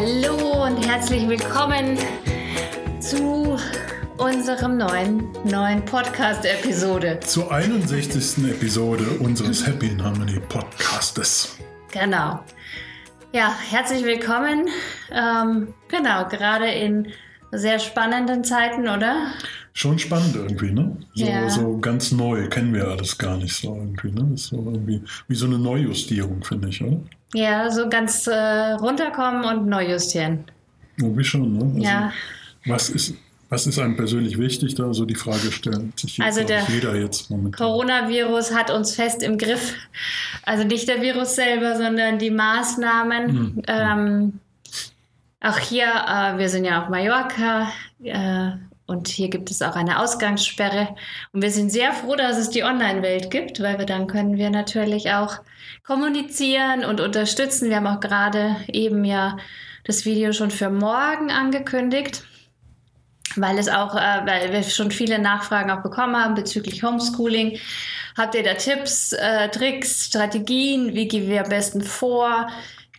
Hallo und herzlich willkommen zu unserem neuen, neuen Podcast-Episode. Zur 61. Episode unseres Happy in Harmony Podcastes. Genau. Ja, herzlich willkommen. Ähm, genau, gerade in sehr spannenden Zeiten, oder? Schon spannend irgendwie, ne? So, Ja. so ganz neu, kennen wir alles gar nicht so irgendwie, ne? Das ist so irgendwie wie so eine Neujustierung, finde ich, oder? Ja, so ganz äh, runterkommen und neu justieren. Irgendwie schon, ne? Also, Ja. Was ist, was ist einem persönlich wichtig? Da so die Frage stellt sich Also der jeder jetzt momentan. Coronavirus hat uns fest im Griff. Also nicht der Virus selber, sondern die Maßnahmen. Mhm. Ähm, auch hier, äh, wir sind ja auf Mallorca äh, hier gibt es auch eine Ausgangssperre. Und wir sind sehr froh, dass es die Online-Welt gibt, weil wir dann können wir natürlich auch kommunizieren und unterstützen. Wir haben auch gerade eben ja das Video schon für morgen angekündigt weil es auch, äh, weil wir schon viele Nachfragen auch bekommen haben bezüglich Homeschooling. Habt ihr da Tipps, äh, Tricks, Strategien? Wie gehen wir am besten vor?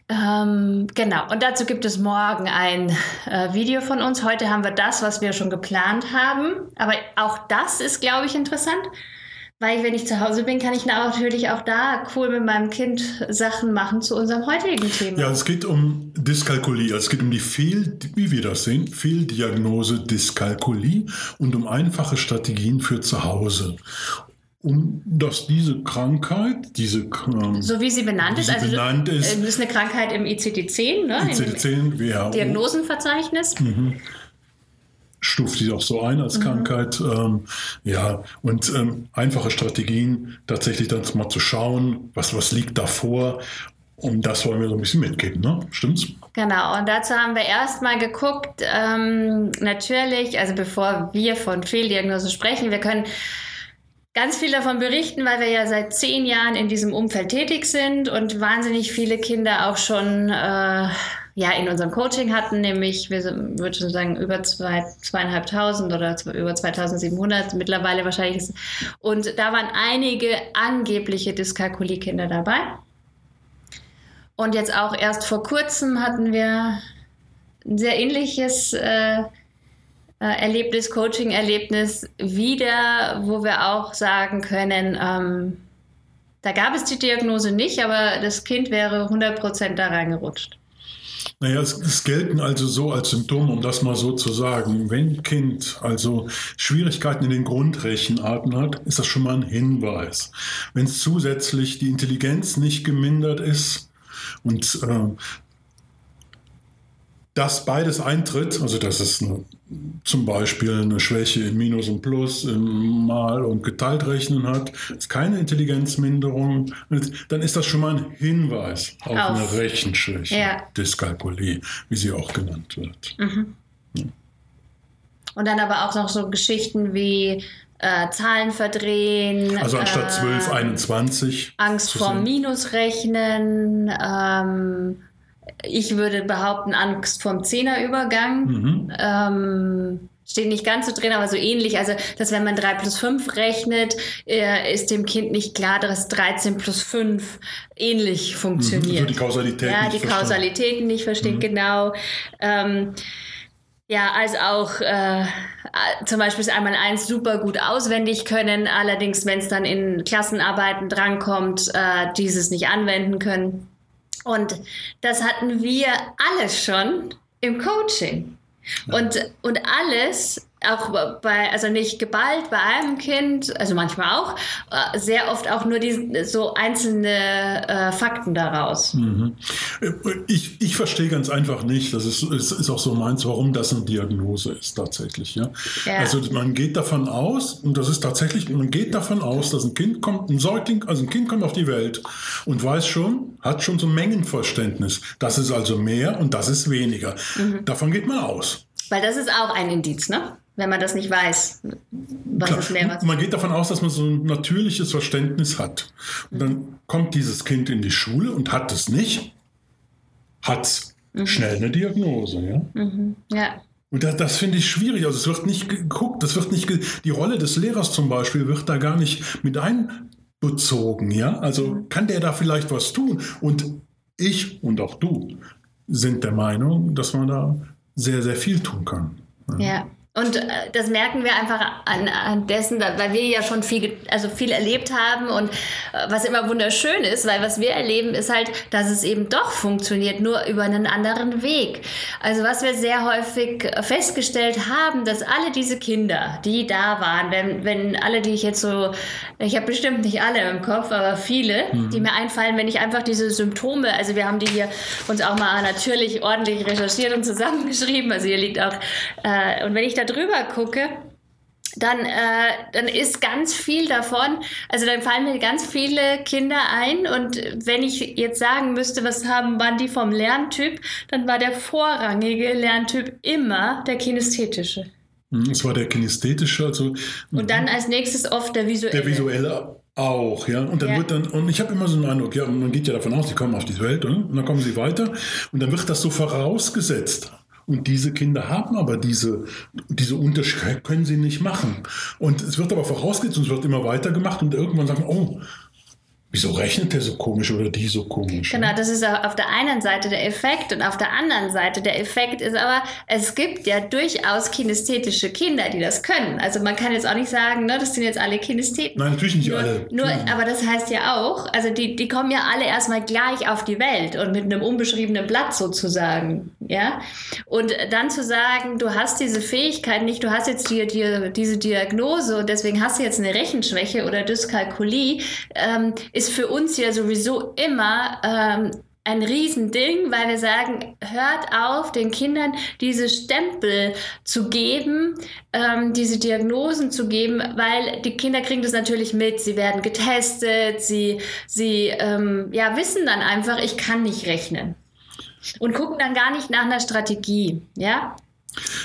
Ähm, genau, und dazu gibt es morgen ein äh, Video von uns. Heute haben wir das, was wir schon geplant haben. Aber auch das ist, glaube ich, interessant, weil wenn ich zu Hause bin, kann ich natürlich auch da cool mit meinem Kind Sachen machen zu unserem heutigen Thema. Ja, es geht um Dyskalkulie. Es geht um die Fehl, wie wir das sehen, Fehldiagnose Dyskalkulie und um einfache Strategien für zu Hause. Um dass diese Krankheit, diese ähm, So wie sie benannt Wie ist, also benannt ist. äh, das ist eine Krankheit im ICD-10, ne? Im ICD-10, WHO, Diagnosenverzeichnis. stuft sie auch so ein als Krankheit. Ähm, ja, und ähm, einfache Strategien, tatsächlich dann mal zu schauen, was, was liegt davor. Und das wollen wir so ein bisschen mitgeben, ne? Stimmt's? Genau, und dazu haben wir erstmal geguckt, ähm, natürlich, also bevor wir von Fehldiagnose sprechen, wir können ganz viel davon berichten, weil wir ja seit zehn Jahren in diesem Umfeld tätig sind und wahnsinnig viele Kinder auch schon äh, ja, in unserem Coaching hatten, nämlich, wir sind, würde schon sagen, über zwei, zweieinhalbtausend oder zwei, über 2700 mittlerweile wahrscheinlich. Ist, und da waren einige angebliche Dyskalkulie-Kinder dabei. Und jetzt auch erst vor kurzem hatten wir ein sehr ähnliches äh, Erlebnis, Coaching-Erlebnis wieder, wo wir auch sagen können, ähm, da gab es die Diagnose nicht, aber das Kind wäre 100% da reingerutscht. Naja, es, es gelten also so als Symptom, um das mal so zu sagen. Wenn Kind also Schwierigkeiten in den Grundrechenarten hat, ist das schon mal ein Hinweis. Wenn es zusätzlich die Intelligenz nicht gemindert ist und äh, das beides eintritt, also dass es eine, zum Beispiel eine Schwäche in Minus und Plus, im Mal- und Geteiltrechnen hat, ist keine Intelligenzminderung, dann ist das schon mal ein Hinweis auf, Auf. eine Rechenschwäche, Ja. Dyskalkulie, wie sie auch genannt wird. Und dann aber auch noch so Geschichten wie äh, Zahlen verdrehen. Also anstatt äh, 12, 21. Angst vor sehen. Minusrechnen. Ähm, ich würde behaupten, Angst vorm Zehnerübergang. Mhm. Ähm, steht nicht ganz so drin, aber so ähnlich. Also, dass wenn man 3 plus 5 rechnet, äh, ist dem Kind nicht klar, dass 13 plus 5 ähnlich funktioniert. Also die Kausalität ja, nicht die verstanden. Kausalitäten nicht versteht, genau. Ähm, ja, als auch äh, zum Beispiel ist einmal eins super gut auswendig können, allerdings, wenn es dann in Klassenarbeiten drankommt, äh, dieses nicht anwenden können. Und das hatten wir alles schon im Coaching. Und, und alles, auch bei, also nicht geballt bei einem Kind, also manchmal auch, äh, sehr oft auch nur die, so einzelne äh, Fakten daraus. Mhm. Ich, ich verstehe ganz einfach nicht, das ist, ist, ist auch so meins, warum das eine Diagnose ist tatsächlich. Ja? Ja. Also man geht davon aus, und das ist tatsächlich, man geht davon aus, dass ein Kind kommt, ein Säugling, also ein Kind kommt auf die Welt und weiß schon, hat schon so ein Mengenverständnis. Das ist also mehr und das ist weniger. Mhm. Davon geht man aus. Weil das ist auch ein Indiz, ne? Wenn man das nicht weiß, was Klar. ist mehr was. Man geht davon aus, dass man so ein natürliches Verständnis hat. Und dann kommt dieses Kind in die Schule und hat es nicht, hat schnell eine Diagnose. Ja? Ja. Und das, das finde ich schwierig. Also es wird nicht geguckt, das wird nicht die Rolle des Lehrers zum Beispiel wird da gar nicht mit einbezogen. Ja? Also kann der da vielleicht was tun? Und ich und auch du sind der Meinung, dass man da sehr, sehr viel tun kann. Ja. Und äh, das merken wir einfach an, an, dessen, weil wir ja schon viel, also viel erlebt haben und äh, was immer wunderschön ist, weil was wir erleben, ist halt, dass es eben doch funktioniert, nur über einen anderen Weg. Also was wir sehr häufig festgestellt haben, dass alle diese Kinder, die da waren, wenn, wenn alle, die ich jetzt so, ich habe bestimmt nicht alle im Kopf, aber viele, mhm. die mir einfallen, wenn ich einfach diese Symptome, also wir haben die hier uns auch mal natürlich ordentlich recherchiert und zusammengeschrieben, also hier liegt auch, äh, und wenn ich da drüber gucke, dann, äh, dann ist ganz viel davon, also dann fallen mir ganz viele Kinder ein und wenn ich jetzt sagen müsste, was haben, waren die vom Lerntyp, dann war der vorrangige Lerntyp immer der kinästhetische. Hm, es war der kinästhetische, also. Und dann als nächstes oft der visuelle. Der visuelle auch, ja. Und dann ja. wird dann, und ich habe immer so einen Eindruck, ja, man geht ja davon aus, die kommen auf die Welt, oder? und dann kommen sie weiter und dann wird das so vorausgesetzt. Und diese Kinder haben aber diese, diese Unterschiede, können sie nicht machen. Und es wird aber vorausgesetzt und es wird immer weiter gemacht und irgendwann sagen, oh, Wieso rechnet der so komisch oder die so komisch? Genau, das ist auf der einen Seite der Effekt und auf der anderen Seite der Effekt ist aber, es gibt ja durchaus kinästhetische Kinder, die das können. Also man kann jetzt auch nicht sagen, ne, das sind jetzt alle Kinästheten. Nein, natürlich nicht nur, alle. Nur, aber das heißt ja auch, also die, die kommen ja alle erstmal gleich auf die Welt und mit einem unbeschriebenen Blatt sozusagen. Ja? Und dann zu sagen, du hast diese Fähigkeit nicht, du hast jetzt die, die, diese Diagnose und deswegen hast du jetzt eine Rechenschwäche oder Dyskalkulie, ähm, ist für uns ja sowieso immer ähm, ein Riesending, weil wir sagen, hört auf, den Kindern diese Stempel zu geben, ähm, diese Diagnosen zu geben, weil die Kinder kriegen das natürlich mit. Sie werden getestet, sie, sie ähm, ja, wissen dann einfach, ich kann nicht rechnen. Und gucken dann gar nicht nach einer Strategie. Ja,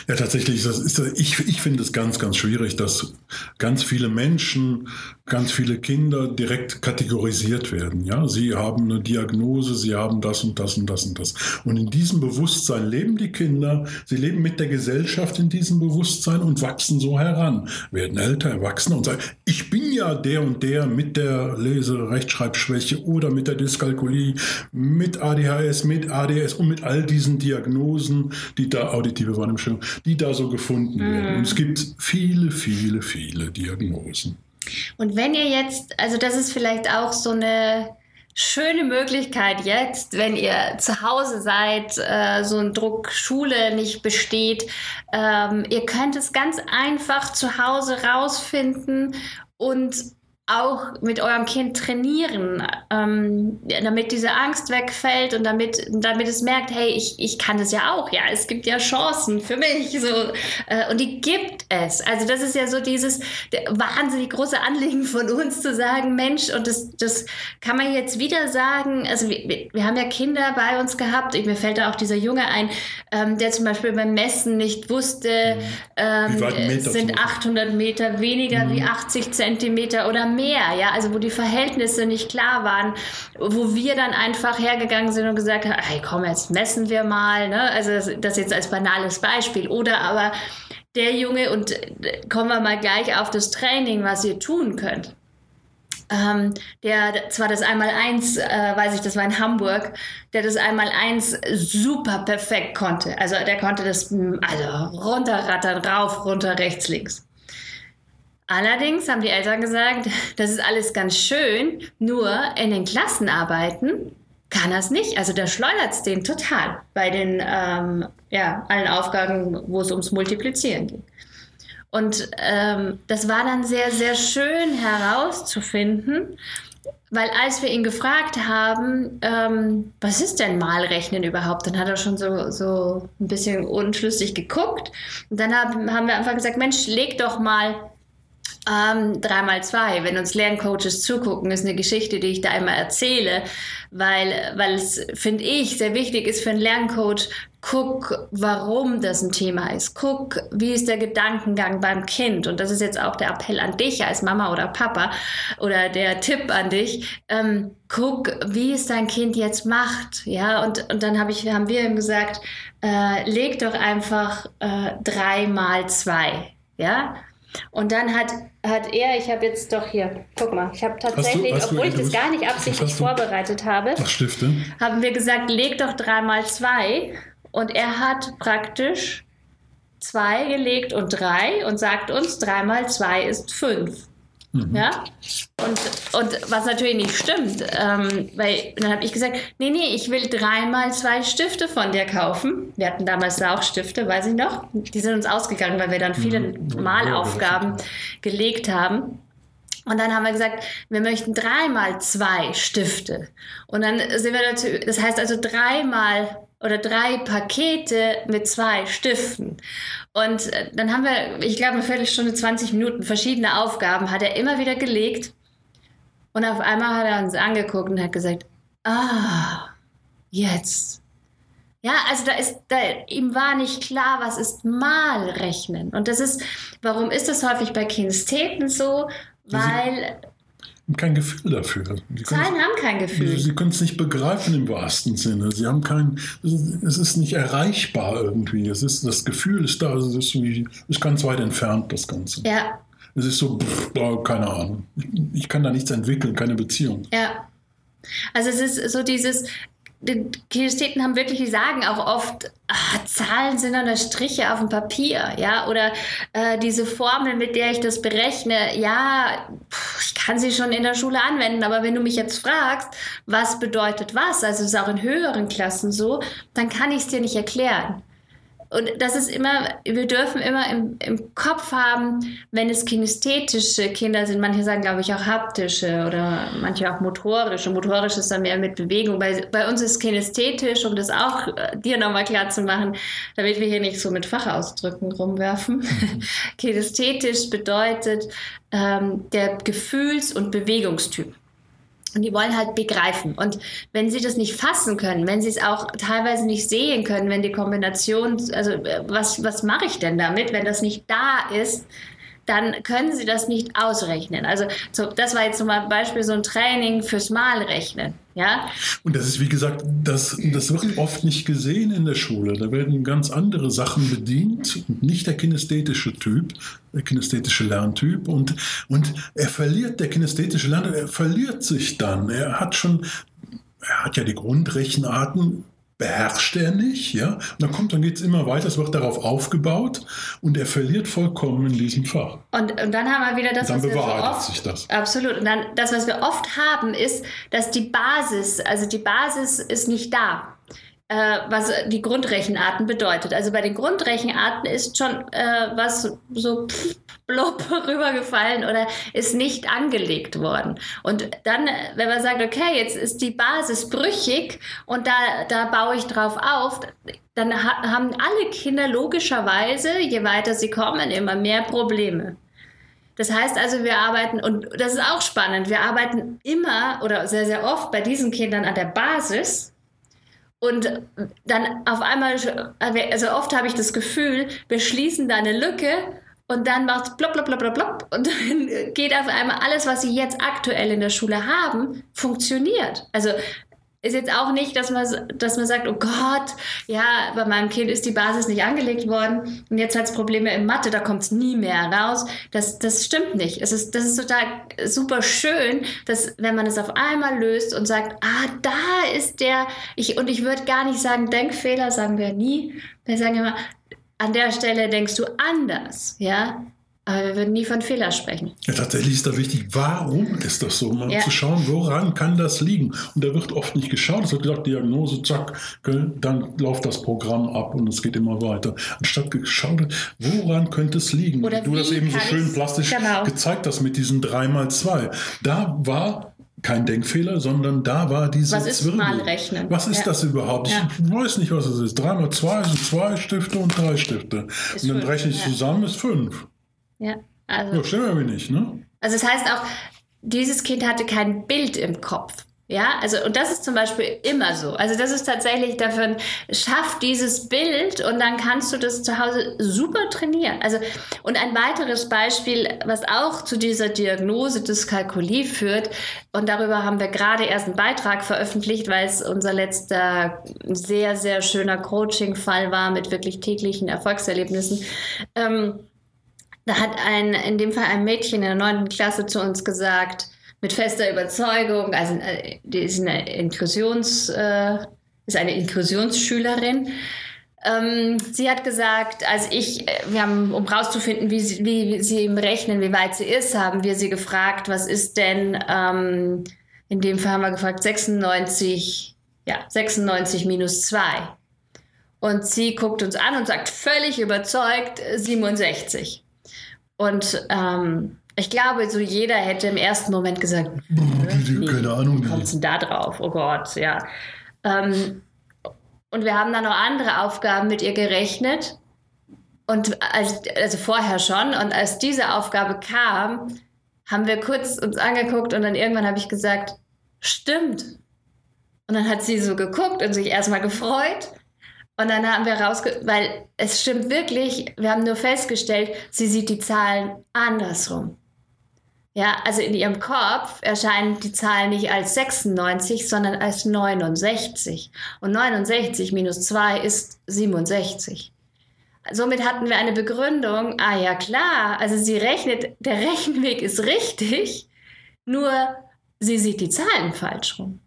ja, tatsächlich, das ist, ich, ich finde es ganz, ganz schwierig, dass ganz viele Menschen, ganz viele Kinder direkt kategorisiert werden. Ja, sie haben eine Diagnose, sie haben das und das und das und das. Und in diesem Bewusstsein leben die Kinder, sie leben mit der Gesellschaft in diesem Bewusstsein und wachsen so heran, werden älter, erwachsener und sagen, ich bin ja der und der mit der Lese-, Rechtschreibschwäche oder mit der Dyskalkulie, mit ADHS, mit ADS und mit all diesen Diagnosen, die da auditive Wahrnehmung Wahrnehmungsstörung, die da so gefunden mhm. werden. Und es gibt viele, viele, viele Diagnosen. Und wenn ihr jetzt, also das ist vielleicht auch so eine schöne Möglichkeit jetzt, wenn ihr zu Hause seid, äh, so ein Druck Schule nicht besteht. Ähm, ihr könnt es ganz einfach zu Hause rausfinden und auch mit eurem Kind trainieren, ähm, damit diese Angst wegfällt und damit, damit es merkt, hey, ich, ich kann das ja auch, ja, es gibt ja Chancen für mich, so, äh, und die gibt es. Also das ist ja so dieses wahnsinnig große Anliegen von uns zu sagen, Mensch, und das, das kann man jetzt wieder sagen, also wir, wir haben ja Kinder bei uns gehabt, mir fällt da auch dieser Junge ein, ähm, der zum Beispiel beim Messen nicht wusste, mhm. ähm, sind 800 Meter weniger mhm. wie 80 Zentimeter oder mehr, ja, also wo die Verhältnisse nicht klar waren, wo wir dann einfach hergegangen sind und gesagt haben, hey, komm, jetzt messen wir mal, ne? Also das, das jetzt als banales Beispiel. Oder aber der Junge, und äh, kommen wir mal gleich auf das Training, was ihr tun könnt. Ähm, der zwar das Einmal-Eins, äh, weiß ich, das war in Hamburg, der das Einmal-Eins super perfekt konnte. Also der konnte das also runterrattern, rauf, runter, rechts, links. Allerdings haben die Eltern gesagt, das ist alles ganz schön, nur in den Klassenarbeiten kann es nicht. Also da schleudert es den total bei den ähm, ja, allen Aufgaben, wo es ums Multiplizieren ging. Und ähm, das war dann sehr, sehr schön herauszufinden, weil als wir ihn gefragt haben, ähm, was ist denn Malrechnen überhaupt, dann hat er schon so, so ein bisschen unschlüssig geguckt. Und dann haben, haben wir einfach gesagt, Mensch, leg doch mal ähm, 3x2, wenn uns Lerncoaches zugucken, ist eine Geschichte, die ich da einmal erzähle, weil, weil es, finde ich, sehr wichtig ist für einen Lerncoach, guck, warum das ein Thema ist. Guck, wie ist der Gedankengang beim Kind. Und das ist jetzt auch der Appell an dich als Mama oder Papa oder der Tipp an dich. Ähm, guck, wie es dein Kind jetzt macht. Ja, und, und dann hab ich, haben wir ihm gesagt, äh, leg doch einfach äh, drei mal zwei. Ja, Und dann hat, hat er, ich habe jetzt doch hier, guck mal, ich habe tatsächlich, hast du obwohl ich das gar nicht absichtlich hast vorbereitet habe, Ach, Stifte. haben wir gesagt, leg doch dreimal zwei. Und er hat praktisch zwei gelegt und drei und sagt uns, dreimal zwei ist fünf. Ja? Und, und was natürlich nicht stimmt, ähm, weil dann habe ich gesagt, nee, nee, ich will dreimal zwei Stifte von dir kaufen. Wir hatten damals da auch Stifte, weiß ich noch. Die sind uns ausgegangen, weil wir dann viele Malaufgaben gelegt haben. Und dann haben wir gesagt, wir möchten dreimal zwei Stifte. Und dann sind wir dazu, das heißt also dreimal oder drei Pakete mit zwei Stiften. Und äh, dann haben wir, ich glaube, eine Viertelstunde, 20 Minuten verschiedene Aufgaben hat er immer wieder gelegt. Und auf einmal hat er uns angeguckt und hat gesagt, ah, jetzt. Ja, also da ist, da, ihm war nicht klar, was ist Malrechnen. Und das ist, warum ist das häufig bei Kinestheten so? Weil Kein Gefühl dafür. Zahlen haben kein Gefühl. Sie können es nicht begreifen im wahrsten Sinne. Sie haben kein, es ist nicht erreichbar irgendwie. Es ist, das Gefühl ist da, also es ist, wie, ist ganz weit entfernt, das Ganze. Ja, Es ist so, pff, keine Ahnung. Ich kann da nichts entwickeln, keine Beziehung. ja. Also es ist so dieses, die Kinestheten haben wirklich, die sagen auch oft, ah, Zahlen sind nur Striche auf dem Papier, ja, oder äh, diese Formel, mit der ich das berechne, ja, ich kann sie schon in der Schule anwenden, aber wenn du mich jetzt fragst, was bedeutet was, also es ist auch in höheren Klassen so, dann kann ich es dir nicht erklären. Und das ist immer, wir dürfen immer im, im Kopf haben, wenn es kinästhetische Kinder sind, manche sagen, glaube ich, auch haptische oder manche auch motorische. Motorisch ist dann mehr mit Bewegung. Bei, bei uns ist kinästhetisch, um das auch äh, dir nochmal klar zu machen, damit wir hier nicht so mit Fachausdrücken rumwerfen. kinästhetisch bedeutet ähm, der Gefühls- und Bewegungstyp. Und die wollen halt begreifen. Und wenn sie das nicht fassen können, wenn sie es auch teilweise nicht sehen können, wenn die Kombination, also äh, was, was mache ich denn damit, wenn das nicht da ist, dann können sie das nicht ausrechnen. Also so, das war jetzt zum Beispiel so ein Training fürs Malrechnen. Ja? Und das ist, wie gesagt, das, das wird oft nicht gesehen in der Schule. Da werden ganz andere Sachen bedient, und nicht der kinästhetische Typ, der kinästhetische Lerntyp. Und, und er verliert, der kinästhetische Lerner, er verliert sich dann. Er hat schon, er hat ja die Grundrechenarten, beherrscht er nicht, ja. Und dann kommt, dann geht es immer weiter, es wird darauf aufgebaut und er verliert vollkommen in diesem Fach. Und, und dann haben wir wieder das, Dann was wir so oft sich das. Absolut. Und dann das, was wir oft haben, ist, dass die Basis, also die Basis ist nicht da. Äh, was die Grundrechenarten bedeutet. Also bei den Grundrechenarten ist schon äh, was so blob rübergefallen oder ist nicht angelegt worden. Und dann, wenn man sagt, okay, jetzt ist die Basis brüchig und da, da baue ich drauf auf, dann ha haben alle Kinder logischerweise, je weiter sie kommen, immer mehr Probleme. Das heißt also, wir arbeiten, und das ist auch spannend, wir arbeiten immer oder sehr, sehr oft bei diesen Kindern an der Basis. Und dann auf einmal, also oft habe ich das Gefühl, wir schließen da eine Lücke und dann macht es plopp, plopp, plopp, plopp, plopp und dann geht auf einmal alles, was sie jetzt aktuell in der Schule haben, funktioniert. Also ist jetzt auch nicht, dass man, dass man sagt, oh Gott, ja, bei meinem Kind ist die Basis nicht angelegt worden und jetzt hat es Probleme in Mathe, da kommt es nie mehr raus. Das, das stimmt nicht. Es ist, das ist total super schön, dass wenn man es auf einmal löst und sagt, ah, da ist der, ich, und ich würde gar nicht sagen, Denkfehler, sagen wir nie. Wir sagen immer, an der Stelle denkst du anders, ja. Aber wir würden nie von Fehler sprechen. Ja, tatsächlich ist da wichtig, warum ist das so? Mal Ja. zu schauen, woran kann das liegen? Und da wird oft nicht geschaut. Es wird gesagt, Diagnose, zack, dann läuft das Programm ab und es geht immer weiter. Anstatt geschaut, woran könnte es liegen? Oder du das eben so schön plastisch genau. gezeigt hast mit diesen 3x2. Da war kein Denkfehler, sondern da war diese Was ist Zwirbel. Malrechnen? Was ist Ja. das überhaupt? Ja. Ich weiß nicht, was es ist. 3 mal 2 sind zwei Stifte und drei Stifte. Ist und dann fünf, rechne ich ja. zusammen, ist fünf. Ja, also. Ja, stimmt aber nicht, ne? Also das heißt auch, dieses Kind hatte kein Bild im Kopf. Ja, also und das ist zum Beispiel immer so. Also das ist tatsächlich davon, schaff dieses Bild und dann kannst du das zu Hause super trainieren. Also und ein weiteres Beispiel, was auch zu dieser Diagnose Dyskalkulie führt und darüber haben wir gerade erst einen Beitrag veröffentlicht, weil es unser letzter sehr, sehr schöner Coaching-Fall war mit wirklich täglichen Erfolgserlebnissen. Ähm, da hat ein, in dem Fall ein Mädchen in der neunten Klasse zu uns gesagt, mit fester Überzeugung, also äh, die ist eine Inklusions, äh, ist eine Inklusionsschülerin. Ähm, sie hat gesagt, als ich, äh, wir haben, um rauszufinden, wie sie, wie sie im Rechnen, wie weit sie ist, haben wir sie gefragt, was ist denn, ähm, in dem Fall haben wir gefragt, 96, ja, 96 minus 2. Und sie guckt uns an und sagt völlig überzeugt 67. Und ähm, ich glaube, so jeder hätte im ersten Moment gesagt, nee, keine Ahnung. Wie kommst du da drauf? Oh Gott, ja. Ähm, und wir haben dann noch andere Aufgaben mit ihr gerechnet. Und als, also vorher schon. Und als diese Aufgabe kam, haben wir kurz uns angeguckt und dann irgendwann habe ich gesagt, stimmt. Und dann hat sie so geguckt und sich erstmal gefreut. Und dann haben wir rausge, weil es stimmt wirklich, wir haben nur festgestellt, sie sieht die Zahlen andersrum. Ja, also in ihrem Kopf erscheinen die Zahlen nicht als 96, sondern als 69. Und 69 minus 2 ist 67. Somit hatten wir eine Begründung, ah ja klar, also sie rechnet, der Rechenweg ist richtig, nur sie sieht die Zahlen falsch rum.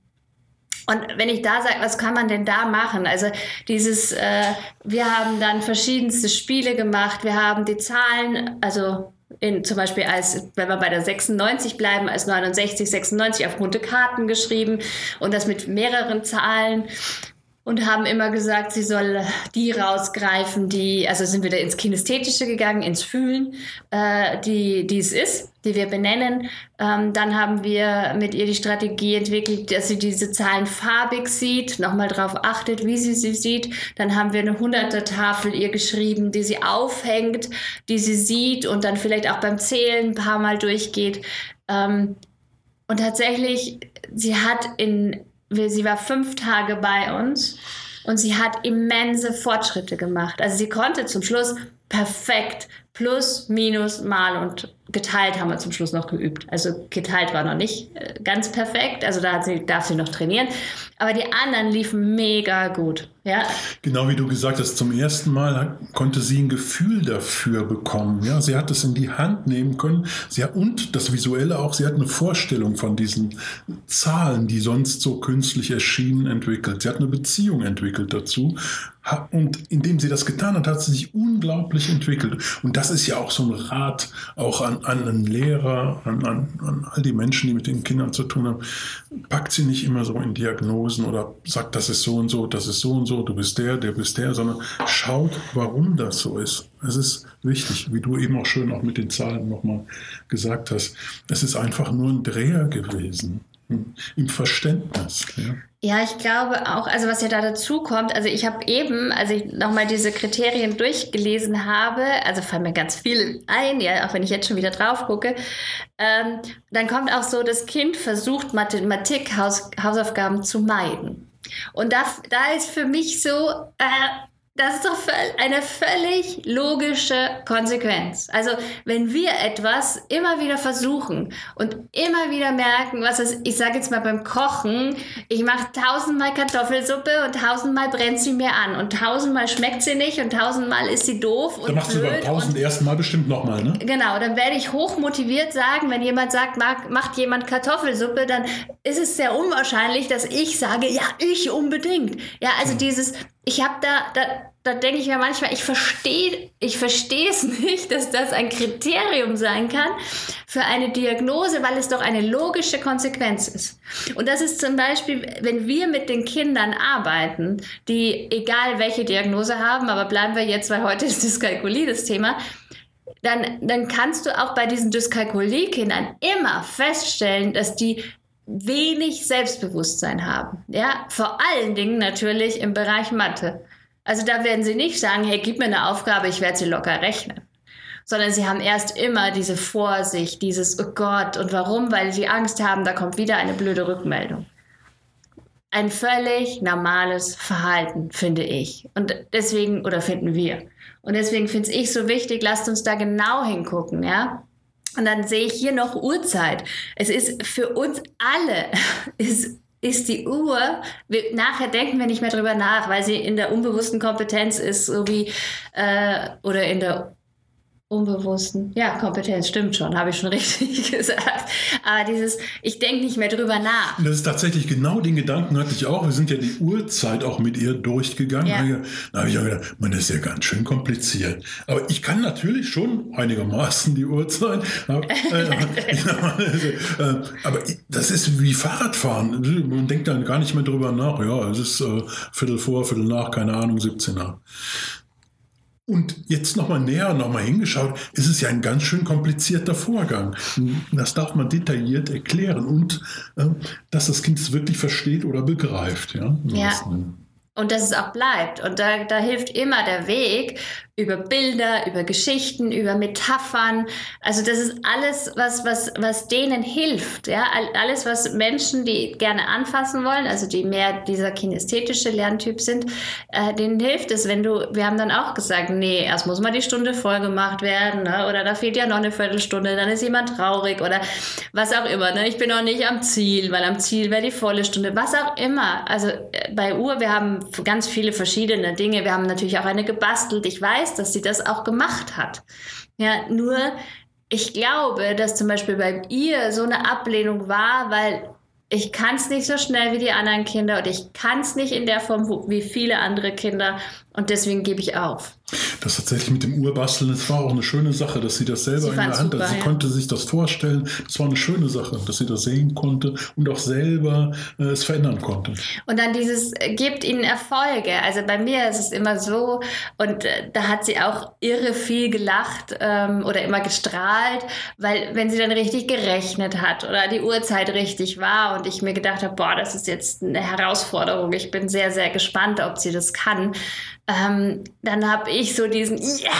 Und wenn ich da sage, was kann man denn da machen? Also dieses, äh, wir haben dann verschiedenste Spiele gemacht, wir haben die Zahlen, also in, zum Beispiel als, wenn wir bei der 96 bleiben, als 69, 96 auf bunte Karten geschrieben und das mit mehreren Zahlen und haben immer gesagt, sie soll die rausgreifen, die, also sind wir da ins Kinästhetische gegangen, ins Fühlen, äh, die, die es ist, die wir benennen. Ähm, dann haben wir mit ihr die Strategie entwickelt, dass sie diese Zahlen farbig sieht, nochmal darauf achtet, wie sie sie sieht. Dann haben wir eine hunderte Tafel ihr geschrieben, die sie aufhängt, die sie sieht und dann vielleicht auch beim Zählen ein paar Mal durchgeht. Ähm, und tatsächlich, sie hat in sie war fünf Tage bei uns und sie hat immense Fortschritte gemacht. Also sie konnte zum Schluss perfekt plus, minus, mal und geteilt haben wir zum Schluss noch geübt. Also geteilt war noch nicht äh, ganz perfekt, also da sie, darf sie noch trainieren. Aber die anderen liefen mega gut. Ja. Genau wie du gesagt hast, zum ersten Mal konnte sie ein Gefühl dafür bekommen. Ja, sie hat es in die Hand nehmen können. Sie hat, und das Visuelle auch, sie hat eine Vorstellung von diesen Zahlen, die sonst so künstlich erschienen, entwickelt. Sie hat eine Beziehung entwickelt dazu. Und indem sie das getan hat, hat sie sich unglaublich entwickelt. Und das ist ja auch so ein Rat auch an, an einen Lehrer, an, an, an all die Menschen, die mit den Kindern zu tun haben. Packt sie nicht immer so in Diagnosen oder sagt, das ist so und so, das ist so und so, du bist der, der bist der, sondern schaut, warum das so ist. Es ist wichtig, wie du eben auch schön auch mit den Zahlen nochmal gesagt hast. Es ist einfach nur ein Dreher gewesen im Verständnis. Ja. Ja, ich glaube auch, also was ja da dazu kommt, also ich habe eben, als ich nochmal diese Kriterien durchgelesen habe, also fallen mir ganz viele ein, ja, auch wenn ich jetzt schon wieder drauf gucke, ähm, dann kommt auch so, das Kind versucht Mathematik-Hausaufgaben zu meiden. Und da, da ist für mich so, äh, das ist doch eine völlig logische Konsequenz. Also, wenn wir etwas immer wieder versuchen und immer wieder merken, was ist, ich sage jetzt mal beim Kochen, ich mache tausendmal Kartoffelsuppe und tausendmal brennt sie mir an und tausendmal schmeckt sie nicht und tausendmal ist sie doof. Dann machst du beim tausend ersten Mal bestimmt nochmal, ne? Genau, dann werde ich hochmotiviert sagen, wenn jemand sagt, mag, macht jemand Kartoffelsuppe, dann ist es sehr unwahrscheinlich, dass ich sage, ja, ich unbedingt. Ja, also hm. dieses, ich habe da, da, da denke ich mir manchmal, ich verstehe ich es nicht, dass das ein Kriterium sein kann für eine Diagnose, weil es doch eine logische Konsequenz ist. Und das ist zum Beispiel, wenn wir mit den Kindern arbeiten, die egal welche Diagnose haben, aber bleiben wir jetzt, weil heute ist Dyskalkulie das Thema, dann, dann kannst du auch bei diesen Dyskalkulie-Kindern immer feststellen, dass die wenig Selbstbewusstsein haben. Ja, vor allen Dingen natürlich im Bereich Mathe. Also da werden sie nicht sagen, hey, gib mir eine Aufgabe, ich werde sie locker rechnen. Sondern sie haben erst immer diese Vorsicht, dieses, oh Gott, und warum? Weil sie Angst haben, da kommt wieder eine blöde Rückmeldung. Ein völlig normales Verhalten, finde ich. Und deswegen, oder finden wir. Und deswegen finde ich so wichtig, lasst uns da genau hingucken, ja. Und dann sehe ich hier noch Uhrzeit. Es ist für uns alle, ist, ist die Uhr, wir, nachher denken wir nicht mehr drüber nach, weil sie in der unbewussten Kompetenz ist, so wie, äh, oder in der Unbewussten. Ja, Kompetenz stimmt schon, habe ich schon richtig gesagt. Aber dieses, ich denke nicht mehr drüber nach. Das ist tatsächlich genau den Gedanken hatte ich auch. Wir sind ja die Uhrzeit auch mit ihr durchgegangen. Ja. Da habe ich auch gedacht, man ist ja ganz schön kompliziert. Aber ich kann natürlich schon einigermaßen die Uhrzeit. Aber, aber das ist wie Fahrradfahren. Man denkt dann gar nicht mehr drüber nach. Ja, es ist äh, Viertel vor, Viertel nach, keine Ahnung, 17 nach. Und jetzt nochmal näher, nochmal hingeschaut, ist es ja ein ganz schön komplizierter Vorgang. Das darf man detailliert erklären und äh, dass das Kind es wirklich versteht oder begreift. Ja. ja. Und dass es auch bleibt. Und da, da hilft immer der Weg, über Bilder, über Geschichten, über Metaphern. Also das ist alles, was, was, was denen hilft. Ja? Alles, was Menschen, die gerne anfassen wollen, also die mehr dieser kinästhetische Lerntyp sind, äh, denen hilft es, wenn du, wir haben dann auch gesagt, nee, erst muss mal die Stunde voll gemacht werden ne? oder da fehlt ja noch eine Viertelstunde, dann ist jemand traurig oder was auch immer. Ne? Ich bin noch nicht am Ziel, weil am Ziel wäre die volle Stunde, was auch immer. Also äh, bei Uhr, wir haben ganz viele verschiedene Dinge. Wir haben natürlich auch eine gebastelt. Ich weiß, weiß, dass sie das auch gemacht hat. Ja, nur ich glaube, dass zum Beispiel bei ihr so eine Ablehnung war, weil ich kann es nicht so schnell wie die anderen Kinder und ich kann es nicht in der Form wie viele andere Kinder und deswegen gebe ich auf. Das tatsächlich mit dem Urbasteln, das war auch eine schöne Sache, dass sie das selber sie in der Hand hatte. Sie ja. konnte sich das vorstellen. Das war eine schöne Sache, dass sie das sehen konnte und auch selber äh, es verändern konnte. Und dann dieses äh, gibt ihnen Erfolge. Also bei mir ist es immer so und äh, da hat sie auch irre viel gelacht ähm, oder immer gestrahlt, weil wenn sie dann richtig gerechnet hat oder die Uhrzeit richtig war und ich mir gedacht habe, boah, das ist jetzt eine Herausforderung. Ich bin sehr, sehr gespannt, ob sie das kann ähm, dann habe ich so diesen Yeah!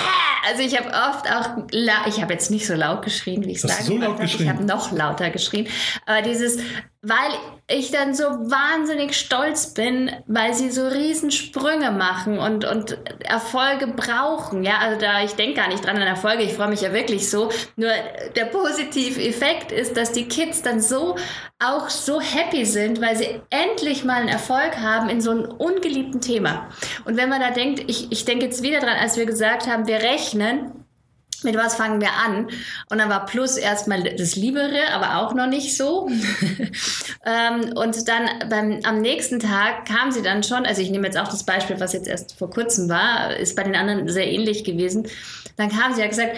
Also ich habe oft auch, ich habe jetzt nicht so laut geschrien, wie ich sage. So laut geschrien? Ich habe noch lauter geschrien. Aber dieses, weil ich dann so wahnsinnig stolz bin, weil sie so Riesensprünge machen und, und Erfolge brauchen. Ja, also da, ich denke gar nicht dran an Erfolge, ich freue mich ja wirklich so. Nur der positive Effekt ist, dass die Kids dann so auch so happy sind, weil sie endlich mal einen Erfolg haben in so einem ungeliebten Thema. Und wenn man da denkt, ich, ich denke jetzt wieder dran, als wir gesagt haben, wir rechnen, mit was fangen wir an? Und dann war Plus erstmal das Liebere, aber auch noch nicht so. ähm, und dann beim, am nächsten Tag kam sie dann schon, also ich nehme jetzt auch das Beispiel, was jetzt erst vor kurzem war, ist bei den anderen sehr ähnlich gewesen. Dann kam sie ja gesagt,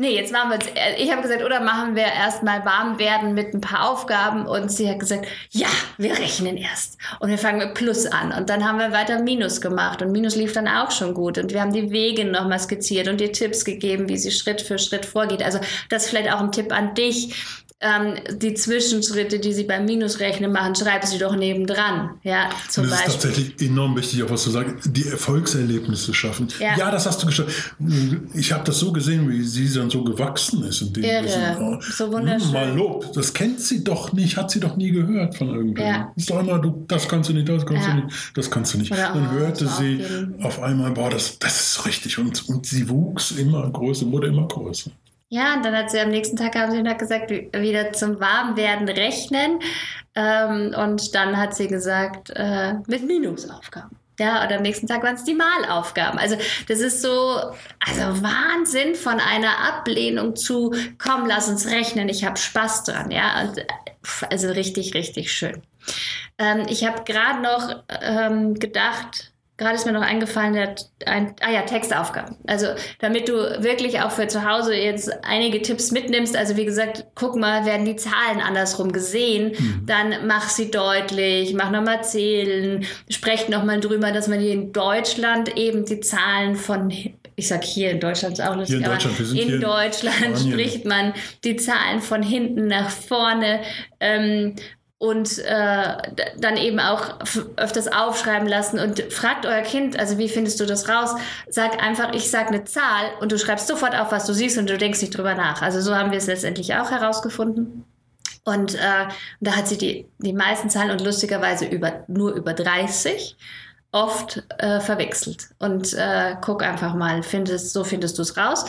Nee, jetzt machen wir es. Äh, ich habe gesagt, oder machen wir erstmal warm werden mit ein paar Aufgaben. Und sie hat gesagt, ja, wir rechnen erst. Und wir fangen mit Plus an. Und dann haben wir weiter Minus gemacht. Und Minus lief dann auch schon gut. Und wir haben die Wege nochmal skizziert und ihr Tipps gegeben, wie sie Schritt für Schritt vorgeht. Also das ist vielleicht auch ein Tipp an dich ähm, die Zwischenschritte, die Sie beim Minusrechnen machen, schreiben Sie doch nebendran. Ja, zum das Beispiel. ist tatsächlich enorm wichtig, auch was zu sagen, die Erfolgserlebnisse schaffen. Ja, ja das hast du geschafft. Ich habe das so gesehen, wie sie dann so gewachsen ist. In dem Irre. Oh, so wunderschön. Hm, mal Lob. Das kennt sie doch nicht, hat sie doch nie gehört von irgendjemandem. Ja. Ist doch immer, du, das kannst du nicht, das kannst ja. du nicht, das kannst du nicht. Oder dann hörte sie auf einmal, boah, das, das ist richtig. Und, und sie wuchs immer größer, wurde immer größer. Ja, und dann hat sie am nächsten Tag, haben sie gesagt, wieder zum Warmwerden rechnen. Ähm, und dann hat sie gesagt, äh, mit Minusaufgaben. Ja, und am nächsten Tag waren es die Malaufgaben. Also das ist so, also Wahnsinn von einer Ablehnung zu, komm, lass uns rechnen, ich habe Spaß dran. Ja, und, also richtig, richtig schön. Ähm, ich habe gerade noch ähm, gedacht, gerade ist mir noch eingefallen, der, ein, ah ja, Textaufgaben. Also damit du wirklich auch für zu Hause jetzt einige Tipps mitnimmst. Also wie gesagt, guck mal, werden die Zahlen andersrum gesehen, mhm. dann mach sie deutlich, mach nochmal zählen, sprecht nochmal drüber, dass man hier in Deutschland eben die Zahlen von ich sag hier in Deutschland ist auch lustig, in Deutschland, aber in Deutschland spricht man die Zahlen von hinten nach vorne. Ähm, und äh, dann eben auch öfters aufschreiben lassen und fragt euer Kind, also wie findest du das raus? Sag einfach, ich sag eine Zahl und du schreibst sofort auf, was du siehst und du denkst nicht drüber nach. Also so haben wir es letztendlich auch herausgefunden. Und äh, da hat sie die, die meisten Zahlen und lustigerweise über, nur über 30 oft äh, verwechselt. Und äh, guck einfach mal, findest, so findest du es raus.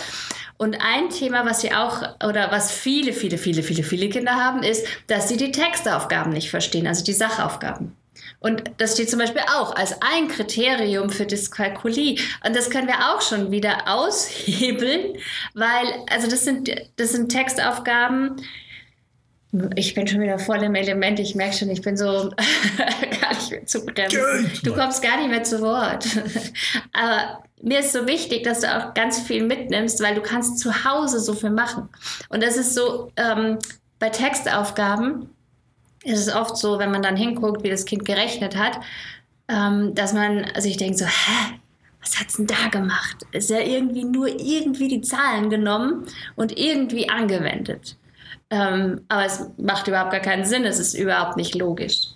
Und ein Thema, was sie auch oder was viele, viele, viele, viele, viele Kinder haben, ist, dass sie die Textaufgaben nicht verstehen, also die Sachaufgaben. Und das steht zum Beispiel auch als ein Kriterium für Dyskalkulie. Und das können wir auch schon wieder aushebeln, weil, also das sind, das sind Textaufgaben, ich bin schon wieder voll im Element. Ich merke schon, ich bin so gar nicht mehr zu bremsen. Du kommst gar nicht mehr zu Wort. Aber mir ist so wichtig, dass du auch ganz viel mitnimmst, weil du kannst zu Hause so viel machen. Und das ist so ähm, bei Textaufgaben ist es oft so, wenn man dann hinguckt, wie das Kind gerechnet hat, ähm, dass man sich denkt so, hä? Was hat's denn da gemacht? Ist ja irgendwie nur irgendwie die Zahlen genommen und irgendwie angewendet. Ähm, aber es macht überhaupt gar keinen Sinn, es ist überhaupt nicht logisch.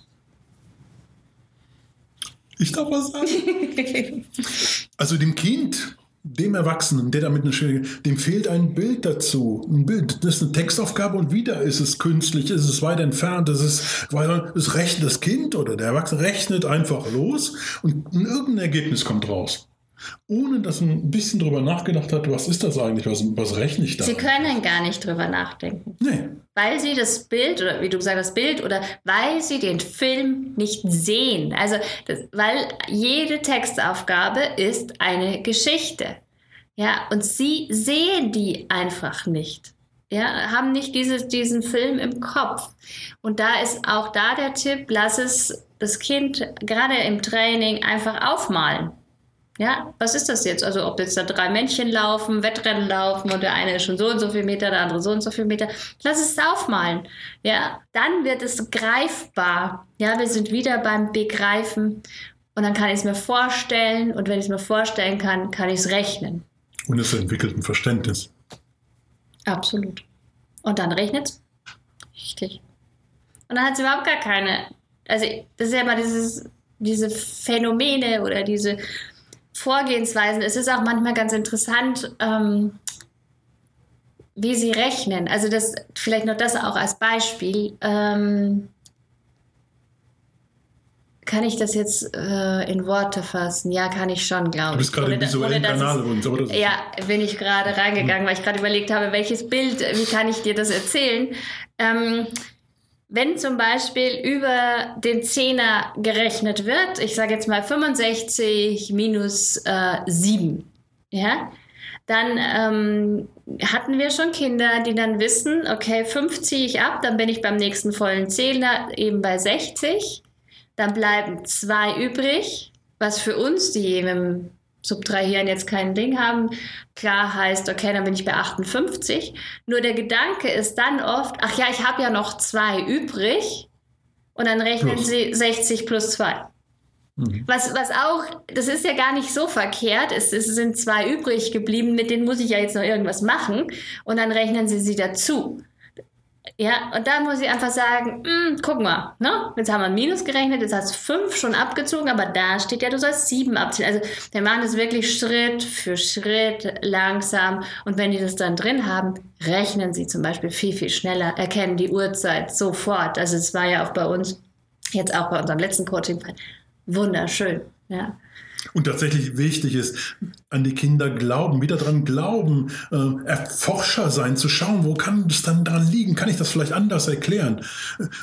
Ich darf was sagen. also dem Kind, dem Erwachsenen, der damit eine Schwierigkeit, dem fehlt ein Bild dazu. Ein Bild, das ist eine Textaufgabe und wieder ist es künstlich, ist es weit entfernt, es ist, weil es rechnet das Kind oder der Erwachsene rechnet einfach los und irgendein Ergebnis kommt raus ohne dass man ein bisschen drüber nachgedacht hat, was ist das eigentlich, was, was rechne ich da? Sie können gar nicht drüber nachdenken. Nee. Weil sie das Bild, oder wie du gesagt hast, das Bild, oder weil sie den Film nicht sehen. Also, das, weil jede Textaufgabe ist eine Geschichte. Ja, und sie sehen die einfach nicht. Ja, haben nicht dieses, diesen Film im Kopf. Und da ist auch da der Tipp, lass es das Kind gerade im Training einfach aufmalen. Ja, was ist das jetzt? Also ob jetzt da drei Männchen laufen, Wettrennen laufen und der eine ist schon so und so viel Meter, der andere so und so viel Meter. Lass es aufmalen. Ja, dann wird es greifbar. Ja, wir sind wieder beim Begreifen und dann kann ich es mir vorstellen und wenn ich es mir vorstellen kann, kann ich es rechnen. Und es entwickelt ein Verständnis. Absolut. Und dann rechnet es. Richtig. Und dann hat es überhaupt gar keine. Also, das ist ja immer dieses, diese Phänomene oder diese Vorgehensweisen. Es ist auch manchmal ganz interessant, ähm, wie sie rechnen. Also das vielleicht noch das auch als Beispiel. Ähm, kann ich das jetzt äh, in Worte fassen? Ja, kann ich schon, glaube ich. Du bist gerade im visuellen Kanal uns, oder? Ja, bin ich gerade reingegangen, hm. weil ich gerade überlegt habe, welches Bild, wie kann ich dir das erzählen? Ähm, wenn zum Beispiel über den Zehner gerechnet wird, ich sage jetzt mal 65 minus äh, 7, ja, dann ähm, hatten wir schon Kinder, die dann wissen, okay, 5 ziehe ich ab, dann bin ich beim nächsten vollen Zehner eben bei 60, dann bleiben zwei übrig, was für uns, die im Subtrahieren jetzt kein Ding haben, klar heißt, okay, dann bin ich bei 58. Nur der Gedanke ist dann oft, ach ja, ich habe ja noch zwei übrig und dann rechnen plus. sie 60 plus 2. Mhm. Was, was auch, das ist ja gar nicht so verkehrt, es, es sind zwei übrig geblieben, mit denen muss ich ja jetzt noch irgendwas machen und dann rechnen sie sie dazu. Ja, und da muss ich einfach sagen, mh, hm, guck mal, ne? jetzt haben wir Minus gerechnet, jetzt hast du fünf schon abgezogen, aber da steht ja, du sollst sieben abziehen. Also wir machen das wirklich Schritt für Schritt langsam und wenn die das dann drin haben, rechnen sie zum Beispiel viel, viel schneller, erkennen die Uhrzeit sofort. Also es war ja auch bei uns, jetzt auch bei unserem letzten Coaching, wunderschön. Ja. Und tatsächlich wichtig ist, an die Kinder glauben, wieder dran glauben, äh, Erforscher sein, zu schauen, wo kann es dann dran liegen? Kann ich das vielleicht anders erklären?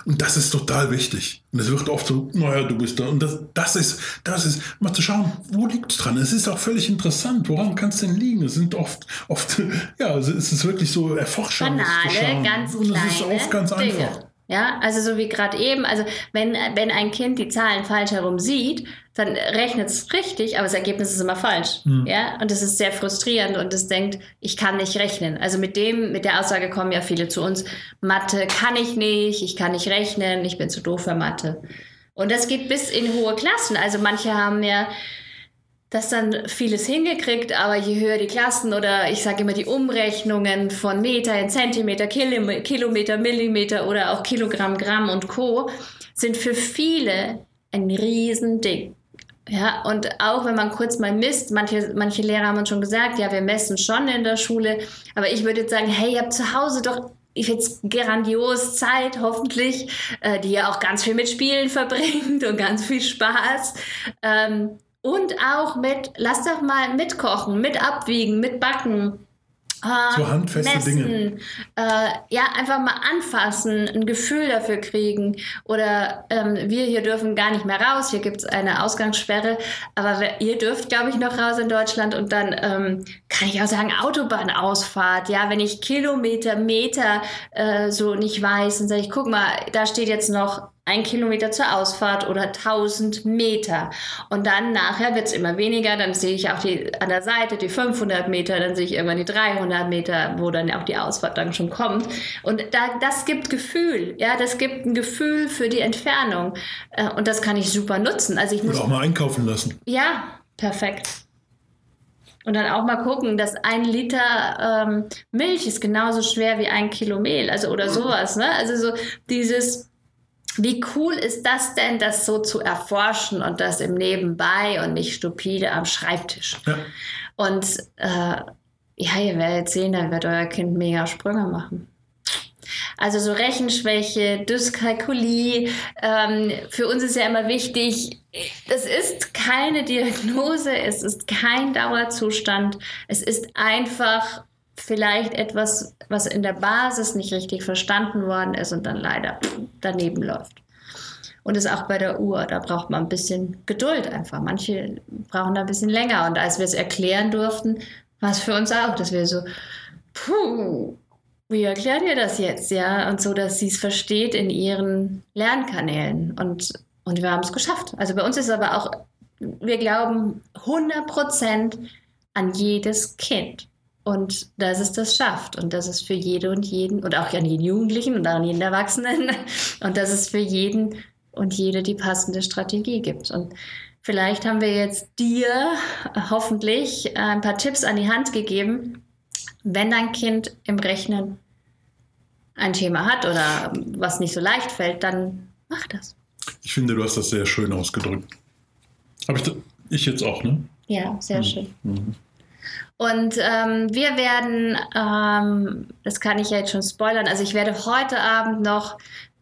Und das ist total wichtig. Und es wird oft so, naja, du bist da. Und das, das ist, das ist, mal zu schauen, wo liegt es dran? Es ist auch völlig interessant. Woran kann es denn liegen? Es sind oft, oft, ja, es ist wirklich so Erforscher. Banale, ganz kleine Und es ist oft ganz Dinge. einfach. Ja, also so wie gerade eben, also wenn, wenn ein Kind die Zahlen falsch herum sieht, dann rechnet es richtig, aber das Ergebnis ist immer falsch. Mhm. Ja, und das ist sehr frustrierend und es denkt, ich kann nicht rechnen. Also mit dem, mit der Aussage kommen ja viele zu uns, Mathe kann ich nicht, ich kann nicht rechnen, ich bin zu doof für Mathe. Und das geht bis in hohe Klassen. Also manche haben ja das dann vieles hingekriegt, aber je höher die Klassen oder ich sage immer die Umrechnungen von Meter in Zentimeter, Kilometer, Millimeter oder auch Kilogramm, Gramm und Co. sind für viele ein Riesending. Ja, und auch wenn man kurz mal misst, manche, manche Lehrer haben uns schon gesagt, ja, wir messen schon in der Schule, aber ich würde jetzt sagen, hey, ihr habt zu Hause doch ich jetzt grandios Zeit, hoffentlich, äh, die ja auch ganz viel mit Spielen verbringt und ganz viel Spaß. Ähm, und auch mit, lass doch mal mitkochen, mit abwiegen, mit backen. so äh, handfeste Dinge. messen, äh, ja, einfach mal anfassen, ein Gefühl dafür kriegen. Oder ähm, wir hier dürfen gar nicht mehr raus, hier gibt es eine Ausgangssperre, aber wer- ihr dürft, glaube ich, noch raus in Deutschland und dann ähm, kann ich auch sagen, Autobahnausfahrt, ja, wenn ich Kilometer, Meter äh, so nicht weiß, dann sage ich, guck mal, da steht jetzt noch ein Kilometer zur Ausfahrt oder 1000 Meter. Und dann nachher wird es immer weniger, dann sehe ich auch die, an der Seite die 500 Meter, dann sehe ich irgendwann die 300 Meter, wo dann auch die Ausfahrt dann schon kommt. Und da, das gibt Gefühl, ja, das gibt ein Gefühl für die Entfernung. Äh, Und das kann ich super nutzen. Also ich muss Oder auch mal einkaufen lassen. ja, perfekt. Und dann auch mal gucken, dass ein Liter ähm, Milch ist genauso schwer wie ein Kilo Mehl, also oder sowas. Ne? Also so dieses, wie cool ist das denn, das so zu erforschen und das im Nebenbei und nicht stupide am Schreibtisch. Ja. Und äh, ja, ihr werdet sehen, dann wird euer Kind mega Sprünge machen. Also so Rechenschwäche, Dyskalkulie. Ähm, für uns ist ja immer wichtig, das ist keine Diagnose, es ist kein Dauerzustand. Es ist einfach vielleicht etwas, was in der Basis nicht richtig verstanden worden ist und dann leider daneben läuft. Und das ist auch bei der Uhr, da braucht man ein bisschen Geduld einfach. Manche brauchen da ein bisschen länger. Und als wir es erklären durften, war es für uns auch, dass wir so, puh, wie erklärt ihr das jetzt, ja? Und so, dass sie es versteht in ihren Lernkanälen. Und, und wir haben es geschafft. Also bei uns ist aber auch, wir glauben 100 Prozent an jedes Kind. Und dass es das schafft und dass es für jede und jeden und auch an jeden Jugendlichen und auch an jeden Erwachsenen und dass es für jeden und jede die passende Strategie gibt. Und vielleicht haben wir jetzt dir hoffentlich ein paar Tipps an die Hand gegeben, wenn dein Kind im Rechnen ein Thema hat oder was nicht so leicht fällt, dann mach das. Ich finde, du hast das sehr schön ausgedrückt. Habe ich, ich jetzt auch, ne? Ja, sehr schön. Mhm. Und ähm, wir werden, ähm, das kann ich ja jetzt schon spoilern, also ich werde heute Abend noch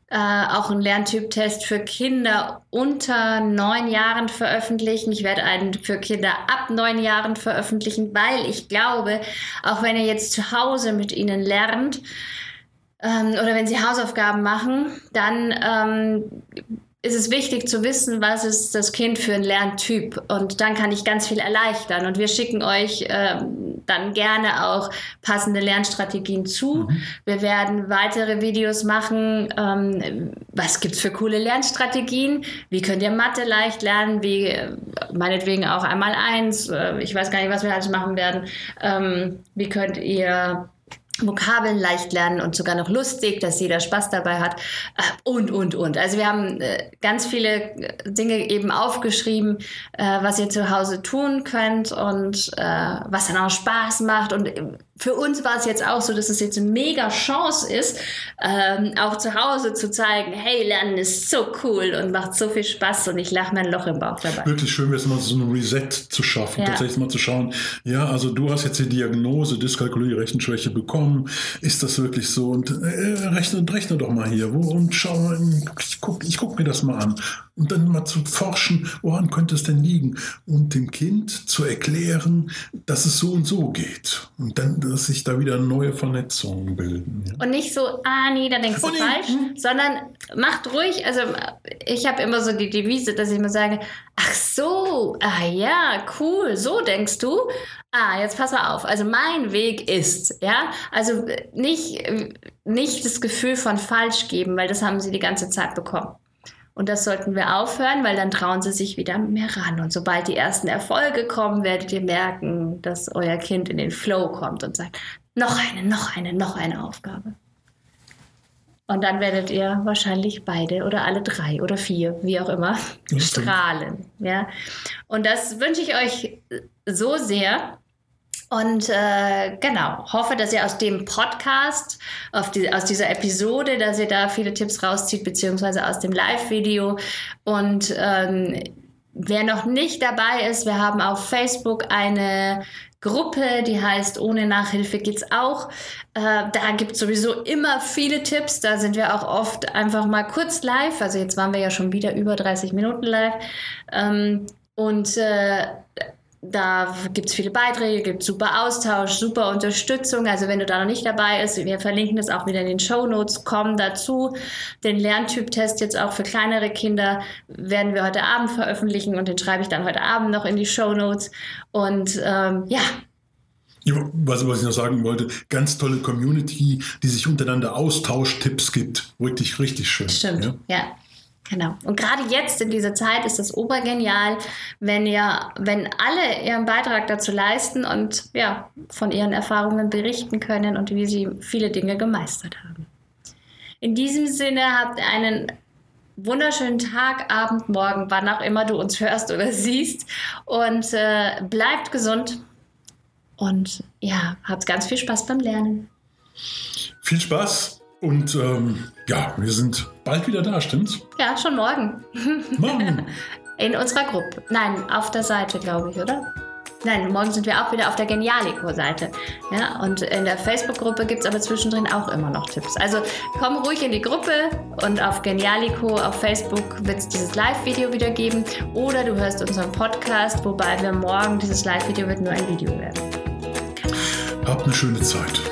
äh, auch einen Lerntyp-Test für Kinder unter neun Jahren veröffentlichen. Ich werde einen für Kinder ab neun Jahren veröffentlichen, weil ich glaube, auch wenn ihr jetzt zu Hause mit ihnen lernt ähm, oder wenn sie Hausaufgaben machen, dann ähm, ist es wichtig zu wissen, was ist das Kind für ein Lerntyp. Und dann kann ich ganz viel erleichtern. Und wir schicken euch ähm, dann gerne auch passende Lernstrategien zu. Wir werden weitere Videos machen. Ähm, was gibt es für coole Lernstrategien? Wie könnt ihr Mathe leicht lernen? Wie äh, meinetwegen auch einmal eins? Äh, ich weiß gar nicht, was wir alles machen werden. Ähm, wie könnt ihr Vokabeln leicht lernen und sogar noch lustig, dass jeder Spaß dabei hat äh, und, und, und. Also wir haben äh, ganz viele äh, Dinge eben aufgeschrieben, was ihr zu Hause tun könnt und was dann auch Spaß macht. Und für uns war es jetzt auch so, dass es jetzt eine mega Chance ist, ähm, auch zu Hause zu zeigen, hey, Lernen ist so cool und macht so viel Spaß und ich lache mein Loch im Bauch dabei. Wirklich schön wäre es mal so ein Reset zu schaffen, Ja. tatsächlich mal zu schauen, ja, also du hast jetzt die Diagnose Dyskalkulie, Rechenschwäche bekommen, ist das wirklich so? Und äh, rechne, rechne doch mal hier, wo, und schau mal, ich guck, ich guck mir das mal an. Und dann mal zu forschen, woran könnte es denn liegen? Und dem Kind zu erklären, dass es so und so geht. Und dann, dass sich da wieder neue Vernetzungen bilden. Ja. Und nicht so, ah nee, da denkst du Oh, nee. falsch, sondern macht ruhig. Also ich habe immer so die Devise, dass ich immer sage, ach so, ah ja, cool, so denkst du. Ah, jetzt pass mal auf. Also mein Weg ist, ja, also nicht, nicht das Gefühl von falsch geben, weil das haben sie die ganze Zeit bekommen. Und das sollten wir aufhören, weil dann trauen sie sich wieder mehr ran. Und sobald die ersten Erfolge kommen, werdet ihr merken, dass euer Kind in den Flow kommt und sagt, noch eine, noch eine, noch eine Aufgabe. Und dann werdet ihr wahrscheinlich beide oder alle drei oder vier, wie auch immer, strahlen. Ja? Und das wünsche ich euch so sehr. Und äh, genau, hoffe, dass ihr aus dem Podcast, die, aus dieser Episode, dass ihr da viele Tipps rauszieht, beziehungsweise aus dem Live-Video. Und ähm, wer noch nicht dabei ist, wir haben auf Facebook eine Gruppe, die heißt Ohne Nachhilfe geht's auch. Äh, da gibt es sowieso immer viele Tipps. Da sind wir auch oft einfach mal kurz live. Also jetzt waren wir ja schon wieder über 30 Minuten live. Ähm, und äh, da gibt es viele Beiträge, gibt super Austausch, super Unterstützung. Also wenn du da noch nicht dabei bist, wir verlinken das auch wieder in den Show Notes, kommen dazu. Den Lerntyp-Test jetzt auch für kleinere Kinder werden wir heute Abend veröffentlichen und den schreibe ich dann heute Abend noch in die Show Notes. Und ähm, ja, was, was ich noch sagen wollte, ganz tolle Community, die sich untereinander austauscht, Tipps gibt. Richtig, richtig schön. Stimmt, ja. ja. Genau. Und gerade jetzt in dieser Zeit ist es obergenial, wenn ihr, wenn alle ihren Beitrag dazu leisten und ja, von ihren Erfahrungen berichten können und wie sie viele Dinge gemeistert haben. In diesem Sinne habt einen wunderschönen Tag, Abend, Morgen, wann auch immer du uns hörst oder siehst und äh, bleibt gesund und ja, habt ganz viel Spaß beim Lernen. Viel Spaß und ähm, ja, wir sind bald wieder da, stimmt's? Ja, schon morgen. Morgen. In unserer Gruppe. Nein, auf der Seite, glaube ich, oder? Nein, morgen sind wir auch wieder auf der Genialico-Seite. Ja, und in der Facebook-Gruppe gibt es aber zwischendrin auch immer noch Tipps. Also komm ruhig in die Gruppe und auf Genialico auf Facebook wird es dieses Live-Video wieder geben. Oder du hörst unseren Podcast, wobei wir morgen dieses Live-Video wird nur ein Video werden. Habt eine schöne Zeit.